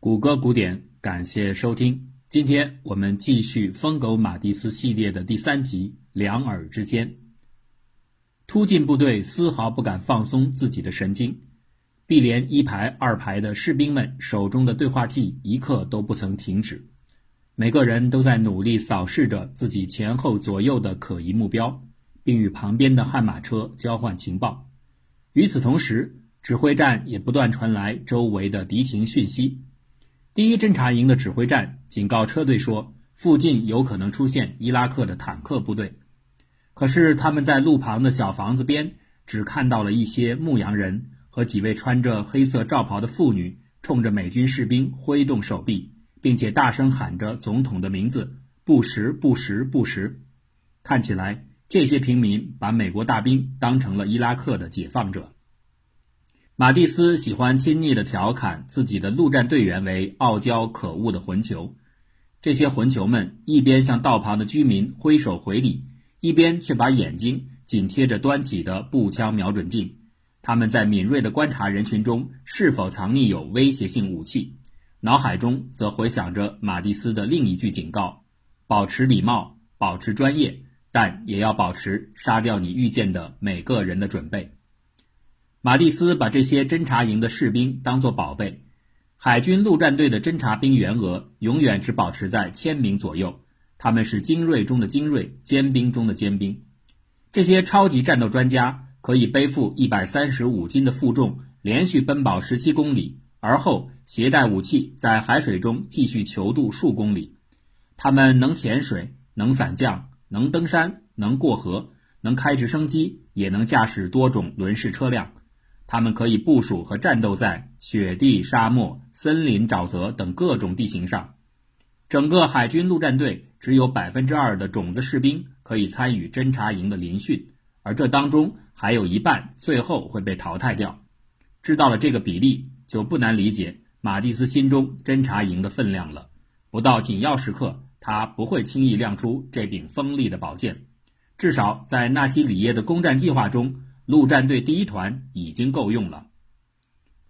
谷歌古典，感谢收听。今天我们继续疯狗马蒂斯系列的第三集《两耳之间》。突进部队丝毫不敢放松自己的神经，碧连一排、二排的士兵们手中的对话器一刻都不曾停止，每个人都在努力扫视着自己前后左右的可疑目标，并与旁边的悍马车交换情报。与此同时，指挥站也不断传来周围的敌情讯息。第一侦察营的指挥站警告车队说，附近有可能出现伊拉克的坦克部队。可是他们在路旁的小房子边，只看到了一些牧羊人和几位穿着黑色罩袍的妇女，冲着美军士兵挥动手臂，并且大声喊着总统的名字：“布什，布什，布什。”看起来，这些平民把美国大兵当成了伊拉克的解放者。马蒂斯喜欢亲昵地调侃自己的陆战队员为傲娇可恶的混球，这些混球们一边向道旁的居民挥手回礼。一边却把眼睛紧贴着端起的步枪瞄准镜，他们在敏锐地观察人群中是否藏匿有威胁性武器，脑海中则回想着马蒂斯的另一句警告：保持礼貌，保持专业，但也要保持杀掉你遇见的每个人的准备。马蒂斯把这些侦察营的士兵当作宝贝，海军陆战队的侦察兵员额永远只保持在千名左右。他们是精锐中的精锐，尖兵中的尖兵。这些超级战斗专家可以背负一百三十五斤的负重，连续奔跑十七公里，而后携带武器在海水中继续求渡数公里。他们能潜水，能伞降，能登山，能过河，能开直升机，也能驾驶多种轮式车辆。他们可以部署和战斗在雪地、沙漠、森林、沼泽等各种地形上。整个海军陆战队。只有百分之二的种子士兵可以参与侦察营的临训，而这当中还有一半最后会被淘汰掉。知道了这个比例，就不难理解马蒂斯心中侦察营的分量了。不到紧要时刻，他不会轻易亮出这柄锋利的宝剑。至少在纳西里耶的攻占计划中，陆战队第一团已经够用了。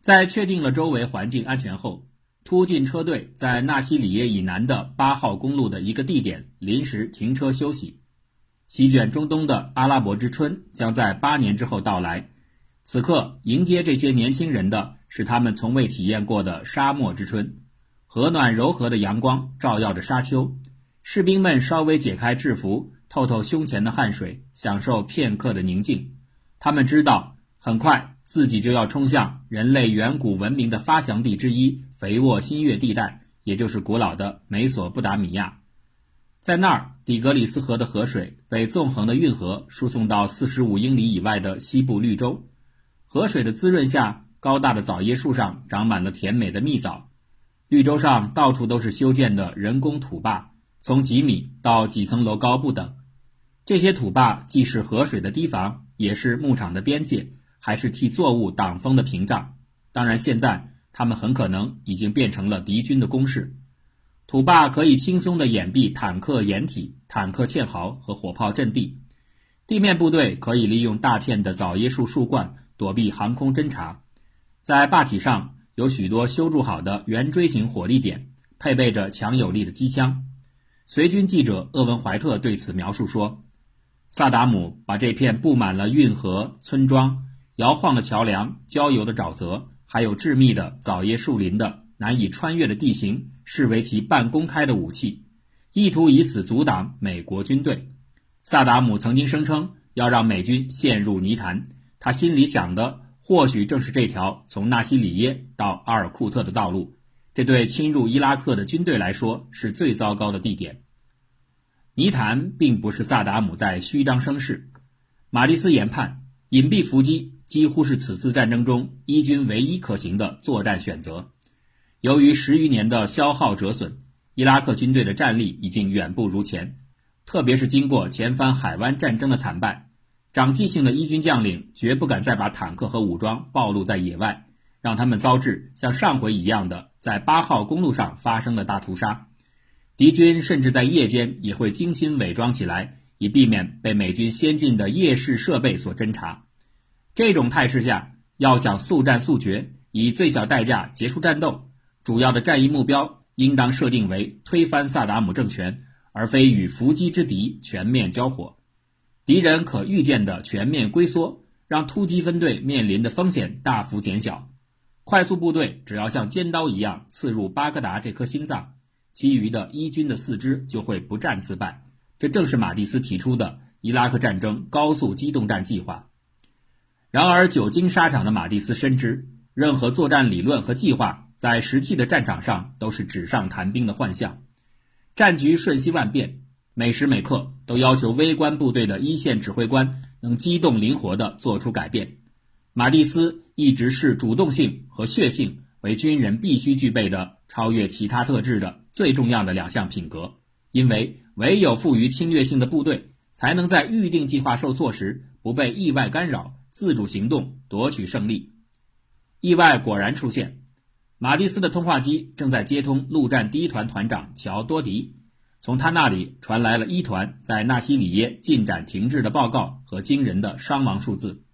在确定了周围环境安全后。突进车队在纳西里耶以南的八号公路的一个地点临时停车休息。席卷中东的阿拉伯之春将在八年之后到来。此刻迎接这些年轻人的是他们从未体验过的沙漠之春。和暖柔和的阳光照耀着沙丘，士兵们稍微解开制服，透透胸前的汗水，享受片刻的宁静。他们知道，很快自己就要冲向人类远古文明的发祥地之一。肥沃新月地带，也就是古老的美索不达米亚，在那儿，底格里斯河的河水被纵横的运河输送到四十五英里以外的西部绿洲。河水的滋润下，高大的枣椰树上长满了甜美的蜜枣。绿洲上到处都是修建的人工土坝，从几米到几层楼高不等。这些土坝既是河水的堤防，也是牧场的边界，还是替作物挡风的屏障。当然，现在。他们很可能已经变成了敌军的攻势。土坝可以轻松地掩蔽坦克掩体、坦克堑壕和火炮阵地，地面部队可以利用大片的枣椰树树冠躲避航空侦察。在坝体上有许多修筑好的圆锥形火力点，配备着强有力的机枪。随军记者厄文怀特对此描述说：“萨达姆把这片布满了运河、村庄、摇晃的桥梁、郊游的沼泽。”还有致密的枣叶树林的难以穿越的地形，视为其半公开的武器，意图以此阻挡美国军队。萨达姆曾经声称要让美军陷入泥潭，他心里想的或许正是这条从纳西里耶到阿尔库特的道路。这对侵入伊拉克的军队来说是最糟糕的地点。泥潭并不是萨达姆在虚张声势，马蒂斯研判隐蔽伏击。几乎是此次战争中伊军唯一可行的作战选择。由于十余年的消耗折损，伊拉克军队的战力已经远不如前。特别是经过前番海湾战争的惨败，长记性的伊军将领绝不敢再把坦克和武装暴露在野外，让他们遭致像上回一样的在八号公路上发生的大屠杀。敌军甚至在夜间也会精心伪装起来，以避免被美军先进的夜视设备所侦察。这种态势下，要想速战速决，以最小代价结束战斗，主要的战役目标应当设定为推翻萨达姆政权，而非与伏击之敌全面交火。敌人可预见的全面龟缩，让突击分队面临的风险大幅减小。快速部队只要像尖刀一样刺入巴格达这颗心脏，其余的伊军的四支就会不战自败。这正是马蒂斯提出的伊拉克战争高速机动战计划。然而，久经沙场的马蒂斯深知，任何作战理论和计划在实际的战场上都是纸上谈兵的幻象。战局瞬息万变，每时每刻都要求微观部队的一线指挥官能机动灵活地做出改变。马蒂斯一直视主动性和血性为军人必须具备的超越其他特质的最重要的两项品格，因为唯有富于侵略性的部队，才能在预定计划受挫时不被意外干扰。自主行动夺取胜利，意外果然出现。马蒂斯的通话机正在接通陆战第一团团长乔多迪，从他那里传来了一团在纳西里耶进展停滞的报告和惊人的伤亡数字。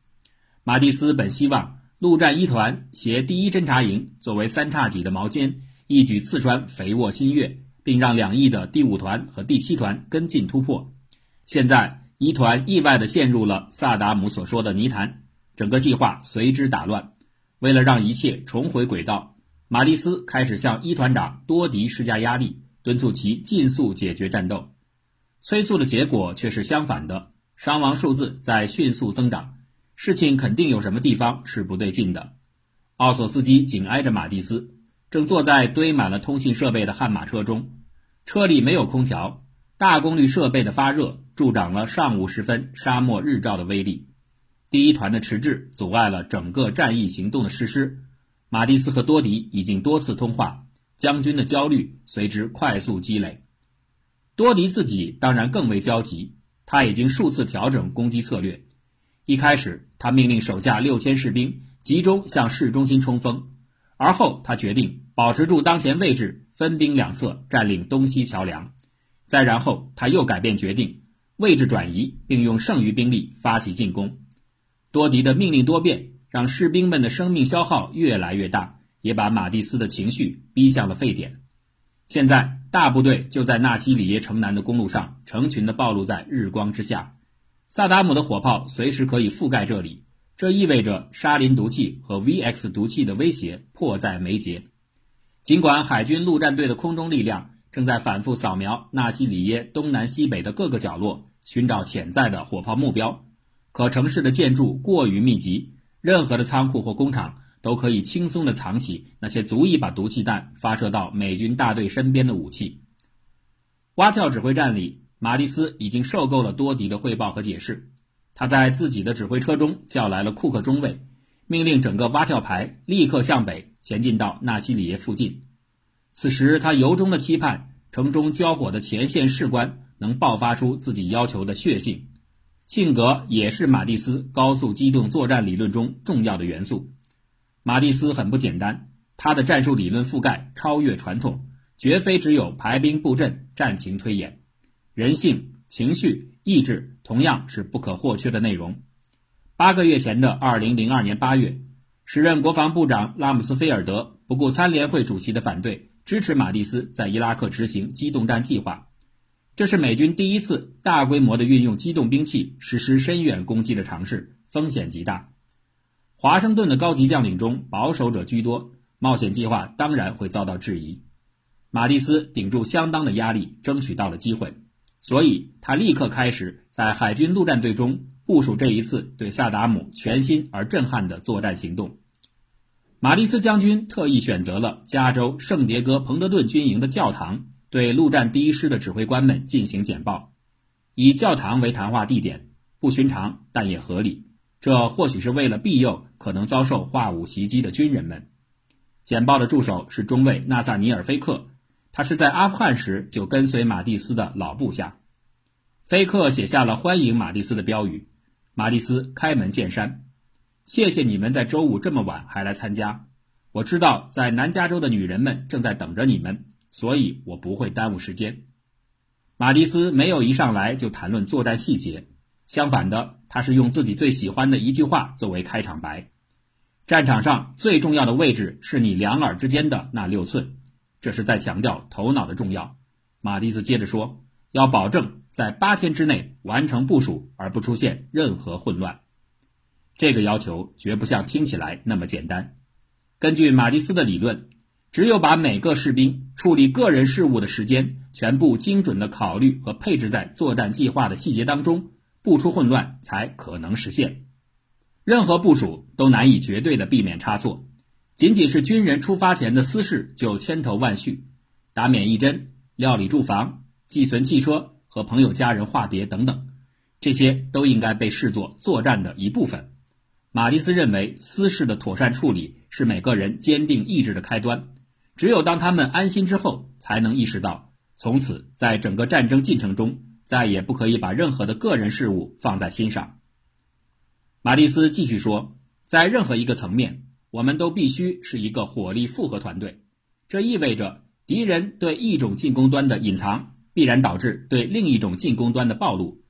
马蒂斯本希望陆战一团携第一侦察营作为三叉戟的矛尖，一举刺穿肥沃新月，并让两翼的第五团和第七团跟进突破。现在。一团意外地陷入了萨达姆所说的泥潭，整个计划随之打乱。为了让一切重回轨道，马蒂斯开始向一团长多迪施加压力，敦促其尽速解决战斗。催促的结果却是相反的，伤亡数字在迅速增长。事情肯定有什么地方是不对劲的。奥索斯基紧挨着马蒂斯，正坐在堆满了通信设备的悍马车中，车里没有空调。大功率设备的发热助长了上午时分沙漠日照的威力，第一团的迟滞阻碍了整个战役行动的实施。马蒂斯和多迪已经多次通话，将军的焦虑随之快速积累。多迪自己当然更为焦急，他已经数次调整攻击策略。一开始，他命令手下六千士兵集中向市中心冲锋，而后他决定保持住当前位置，分兵两侧占领东西桥梁。再然后，他又改变决定，位置转移，并用剩余兵力发起进攻。多迪的命令多变，让士兵们的生命消耗越来越大，也把马蒂斯的情绪逼向了沸点。现在，大部队就在纳西里耶城南的公路上，成群的暴露在日光之下。萨达姆的火炮随时可以覆盖这里，这意味着沙林毒气和 VX 毒气的威胁迫在眉睫。尽管海军陆战队的空中力量。正在反复扫描纳西里耶东南西北的各个角落，寻找潜在的火炮目标。可城市的建筑过于密集，任何的仓库或工厂都可以轻松地藏起那些足以把毒气弹发射到美军大队身边的武器。蛙跳指挥站里，马蒂斯已经受够了多迪的汇报和解释。他在自己的指挥车中叫来了库克中尉，命令整个蛙跳排立刻向北前进到纳西里耶附近。此时，他由衷的期盼城中交火的前线士官能爆发出自己要求的血性。性格也是马蒂斯高速机动作战理论中重要的元素。马蒂斯很不简单，他的战术理论覆盖超越传统，绝非只有排兵布阵、战情推演。人性、情绪、意志同样是不可或缺的内容。八个月前的二零零二年八月，时任国防部长拉姆斯菲尔德不顾参联会主席的反对。支持马蒂斯在伊拉克执行机动战计划，这是美军第一次大规模的运用机动兵器实施深远攻击的尝试，风险极大。华盛顿的高级将领中保守者居多，冒险计划当然会遭到质疑。马蒂斯顶住相当的压力，争取到了机会，所以他立刻开始在海军陆战队中部署这一次对萨达姆全新而震撼的作战行动。马蒂斯将军特意选择了加州圣迭戈彭德顿军营的教堂，对陆战第一师的指挥官们进行简报。以教堂为谈话地点，不寻常，但也合理。这或许是为了庇佑可能遭受化武袭击的军人们。简报的助手是中尉纳萨尼尔·菲克，他是在阿富汗时就跟随马蒂斯的老部下。菲克写下了欢迎马蒂斯的标语，马蒂斯开门见山。谢谢你们在周五这么晚还来参加。我知道在南加州的女人们正在等着你们，所以我不会耽误时间。马蒂斯没有一上来就谈论作战细节，相反的，他是用自己最喜欢的一句话作为开场白：“战场上最重要的位置是你两耳之间的那六寸，这是在强调头脑的重要。马蒂斯接着说，要保证在八天之内完成部署，而不出现任何混乱。这个要求绝不像听起来那么简单。根据马蒂斯的理论，只有把每个士兵处理个人事务的时间全部精准地考虑和配置在作战计划的细节当中，不出混乱才可能实现。任何部署都难以绝对的避免差错，仅仅是军人出发前的私事就千头万绪，打免疫针、料理住房、寄存汽车和朋友家人话别等等，这些都应该被视作作战的一部分。马蒂斯认为，私事的妥善处理是每个人坚定意志的开端。只有当他们安心之后，才能意识到，从此在整个战争进程中，再也不可以把任何的个人事务放在心上。马蒂斯继续说，在任何一个层面，我们都必须是一个火力复合团队。这意味着，敌人对一种进攻端的隐藏，必然导致对另一种进攻端的暴露。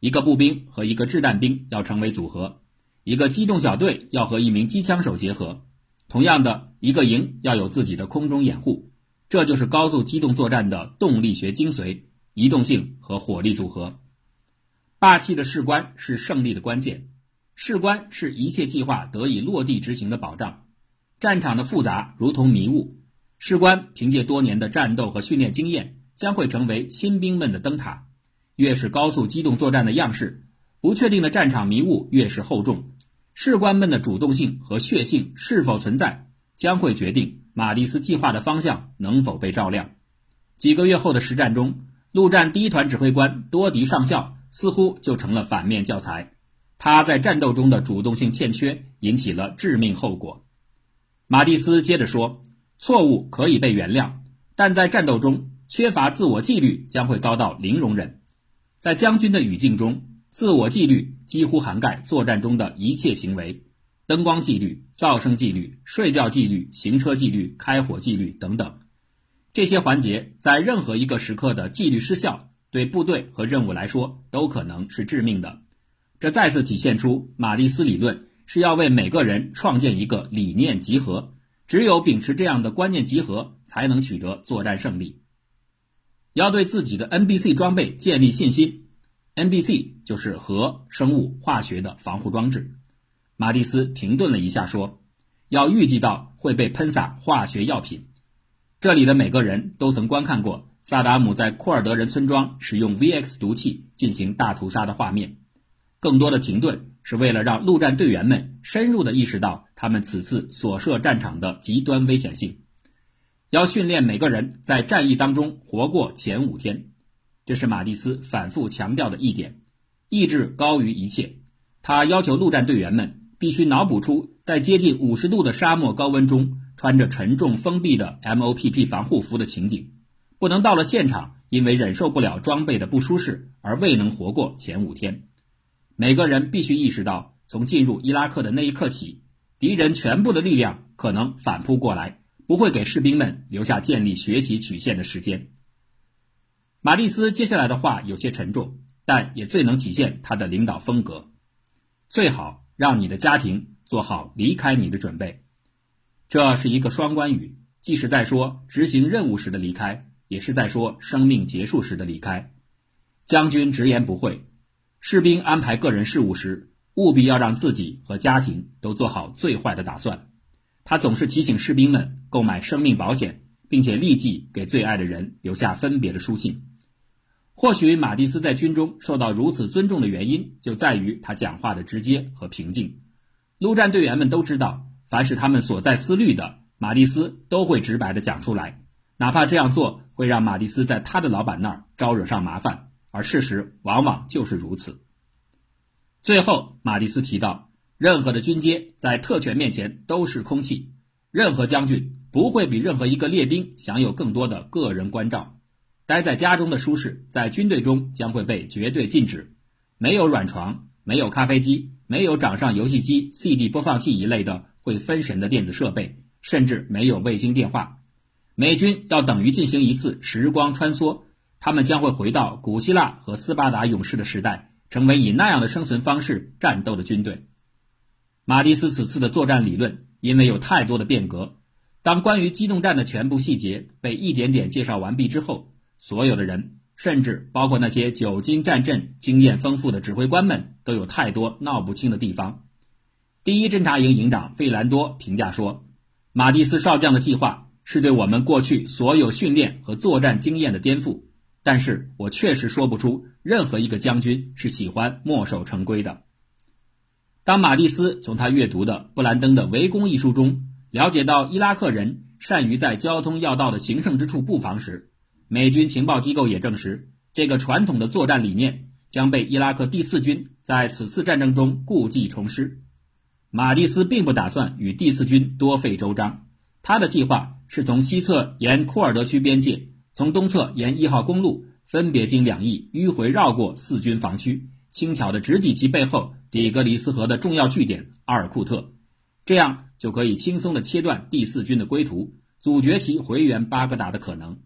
一个步兵和一个掷弹兵要成为组合。一个机动小队要和一名机枪手结合，同样的一个营要有自己的空中掩护，这就是高速机动作战的动力学精髓：移动性和火力组合。霸气的士官是胜利的关键，士官是一切计划得以落地执行的保障。战场的复杂如同迷雾，士官凭借多年的战斗和训练经验，将会成为新兵们的灯塔。越是高速机动作战的样式，不确定的战场迷雾越是厚重。士官们的主动性和血性是否存在，将会决定马蒂斯计划的方向能否被照亮。几个月后的实战中，陆战第一团指挥官多迪上校似乎就成了反面教材。他在战斗中的主动性欠缺，引起了致命后果。马蒂斯接着说：“错误可以被原谅，但在战斗中缺乏自我纪律将会遭到零容忍。在将军的语境中。”自我纪律几乎涵盖作战中的一切行为，灯光纪律、噪声纪律、睡觉纪律、行车纪律、开火纪律等等。这些环节在任何一个时刻的纪律失效，对部队和任务来说都可能是致命的。这再次体现出马蒂斯理论是要为每个人创建一个理念集合，只有秉持这样的观念集合，才能取得作战胜利。要对自己的 NBC 装备建立信心。NBC 就是核生物化学的防护装置。马蒂斯停顿了一下，说：“要预计到会被喷洒化学药品。这里的每个人都曾观看过萨达姆在库尔德人村庄使用 VX 毒气进行大屠杀的画面。更多的停顿是为了让陆战队员们深入地意识到他们此次所涉战场的极端危险性。要训练每个人在战役当中活过前五天。”这是马蒂斯反复强调的一点，意志高于一切。他要求陆战队员们必须脑补出在接近五十度的沙漠高温中穿着沉重封闭的 MOPP 防护服的情景，不能到了现场因为忍受不了装备的不舒适而未能活过前五天。每个人必须意识到，从进入伊拉克的那一刻起，敌人全部的力量可能反扑过来，不会给士兵们留下建立学习曲线的时间。马蒂斯接下来的话有些沉重，但也最能体现他的领导风格。最好让你的家庭做好离开你的准备，这是一个双关语，既是在说执行任务时的离开，也是在说生命结束时的离开。将军直言不讳，士兵安排个人事务时，务必要让自己和家庭都做好最坏的打算。他总是提醒士兵们购买生命保险，并且立即给最爱的人留下分别的书信。或许马蒂斯在军中受到如此尊重的原因，就在于他讲话的直接和平静。陆战队员们都知道，凡是他们所在思虑的，马蒂斯都会直白地讲出来，哪怕这样做会让马蒂斯在他的老板那儿招惹上麻烦，而事实往往就是如此。最后，马蒂斯提到，任何的军阶在特权面前都是空气，任何将军不会比任何一个列兵享有更多的个人关照。待在家中的舒适，在军队中将会被绝对禁止。没有软床，没有咖啡机，没有掌上游戏机、CD 播放器一类的会分神的电子设备，甚至没有卫星电话。美军要等于进行一次时光穿梭，他们将会回到古希腊和斯巴达勇士的时代，成为以那样的生存方式战斗的军队。马蒂斯此次的作战理论因为有太多的变革，当关于机动战的全部细节被一点点介绍完毕之后，所有的人，甚至包括那些久经战阵、经验丰富的指挥官们，都有太多闹不清的地方。第一侦察营营长费兰多评价说：“马蒂斯少将的计划是对我们过去所有训练和作战经验的颠覆。”但是我确实说不出任何一个将军是喜欢墨守成规的。当马蒂斯从他阅读的布兰登的《围攻》一书中了解到伊拉克人善于在交通要道的行胜之处布防时，美军情报机构也证实，这个传统的作战理念将被伊拉克第四军在此次战争中故技重施。马蒂斯并不打算与第四军多费周章，他的计划是从西侧沿库尔德区边界。从东侧沿一号公路分别经两翼迂回绕过四军防区，轻巧地直抵其背后底格里斯河的重要据点阿尔库特，这样就可以轻松地切断第四军的归途，阻绝其回援巴格达的可能。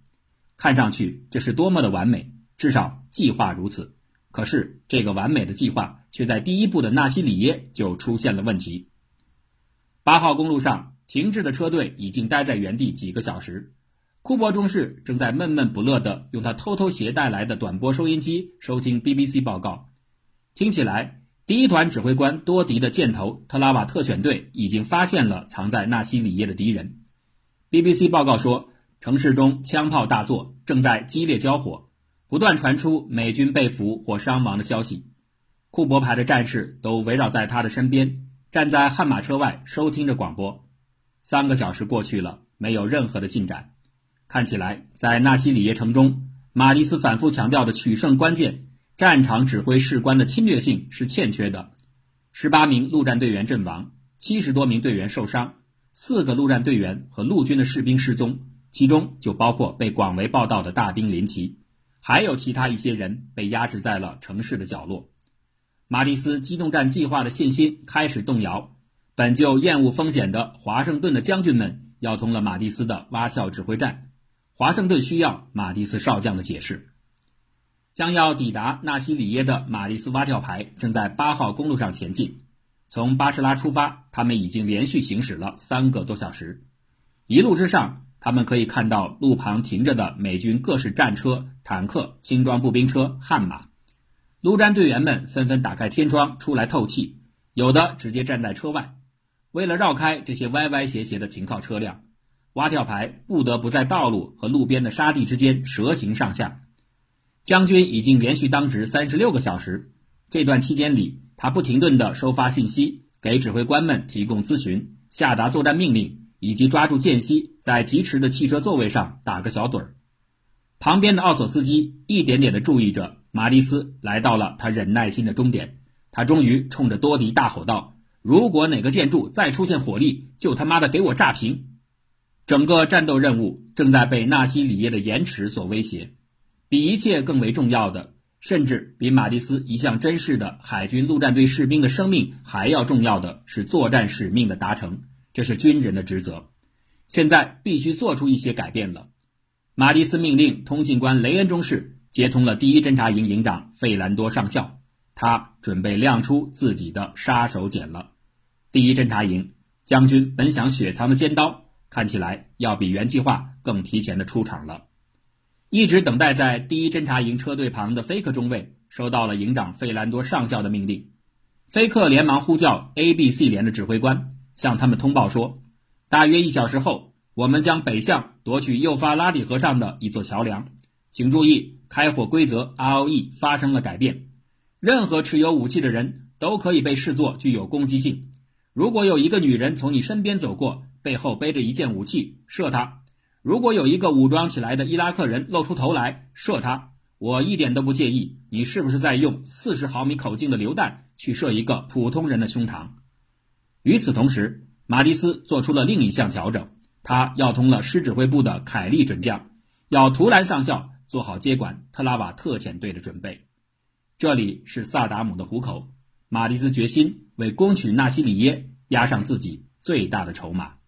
看上去这是多么的完美，至少计划如此。可是这个完美的计划却在第一步的纳西里耶就出现了问题。八号公路上停滞的车队已经待在原地几个小时。库珀中士正在闷闷不乐地用他偷偷携带来的短波收音机收听 BBC 报告，听起来，第一团指挥官多迪的箭头特拉瓦特选队已经发现了藏在纳西里耶的敌人。BBC 报告说，城市中枪炮大作，正在激烈交火，不断传出美军被俘或伤亡的消息。库珀派的战士都围绕在他的身边，站在悍马车外收听着广播。三个小时过去了，没有任何的进展。看起来，在纳西里耶城中，马蒂斯反复强调的取胜关键——战场指挥士官的侵略性是欠缺的。十八名陆战队员阵亡，七十多名队员受伤，四个陆战队员和陆军的士兵失踪，其中就包括被广为报道的大兵林奇，还有其他一些人被压制在了城市的角落。马蒂斯机动战计划的信心开始动摇。本就厌恶风险的华盛顿的将军们要通了马蒂斯的蛙跳指挥战。华盛顿需要马蒂斯少将的解释。将要抵达纳西里耶的马蒂斯蛙跳排正在八号公路上前进。从巴士拉出发，他们已经连续行驶了三个多小时。一路之上，他们可以看到路旁停着的美军各式战车、坦克、轻装步兵车、悍马。陆战队员们纷纷打开天窗出来透气，有的直接站在车外。为了绕开这些歪歪斜斜的停靠车辆。蛙跳排不得不在道路和路边的沙地之间蛇行上下。将军已经连续当值三十六个小时，这段期间里，他不停顿地收发信息，给指挥官们提供咨询，下达作战命令，以及抓住间隙在疾驰的汽车座位上打个小盹儿。旁边的奥索斯基一点点地注意着马蒂斯来到了他忍耐心的终点。他终于冲着多迪大吼道：“如果哪个建筑再出现火力，就他妈的给我炸平！”整个战斗任务正在被纳西里耶的延迟所威胁。比一切更为重要的，甚至比马蒂斯一向珍视的海军陆战队士兵的生命还要重要的是作战使命的达成。这是军人的职责。现在必须做出一些改变了。马蒂斯命令通信官雷恩中士接通了第一侦察营营长费兰多上校，他准备亮出自己的杀手锏了。第一侦察营将军本想雪藏的尖刀。看起来要比原计划更提前的出场了。一直等待在第一侦察营车队旁的菲克中尉收到了营长费兰多上校的命令。菲克连忙呼叫 A、B、C 连的指挥官，向他们通报说：大约一小时后，我们将北向夺取幼发拉底河上的一座桥梁。请注意，开火规则 ROE 发生了改变。任何持有武器的人都可以被视作具有攻击性。如果有一个女人从你身边走过，背后背着一件武器，射她。如果有一个武装起来的伊拉克人露出头来，射他。我一点都不介意你是不是在用四十毫米口径的榴弹去射一个普通人的胸膛。与此同时，马蒂斯做出了另一项调整，他要通了师指挥部的凯利准将，要图兰上校做好接管特拉瓦特遣队的准备。这里是萨达姆的虎口，马蒂斯决心为攻取纳西里耶押上自己最大的筹码。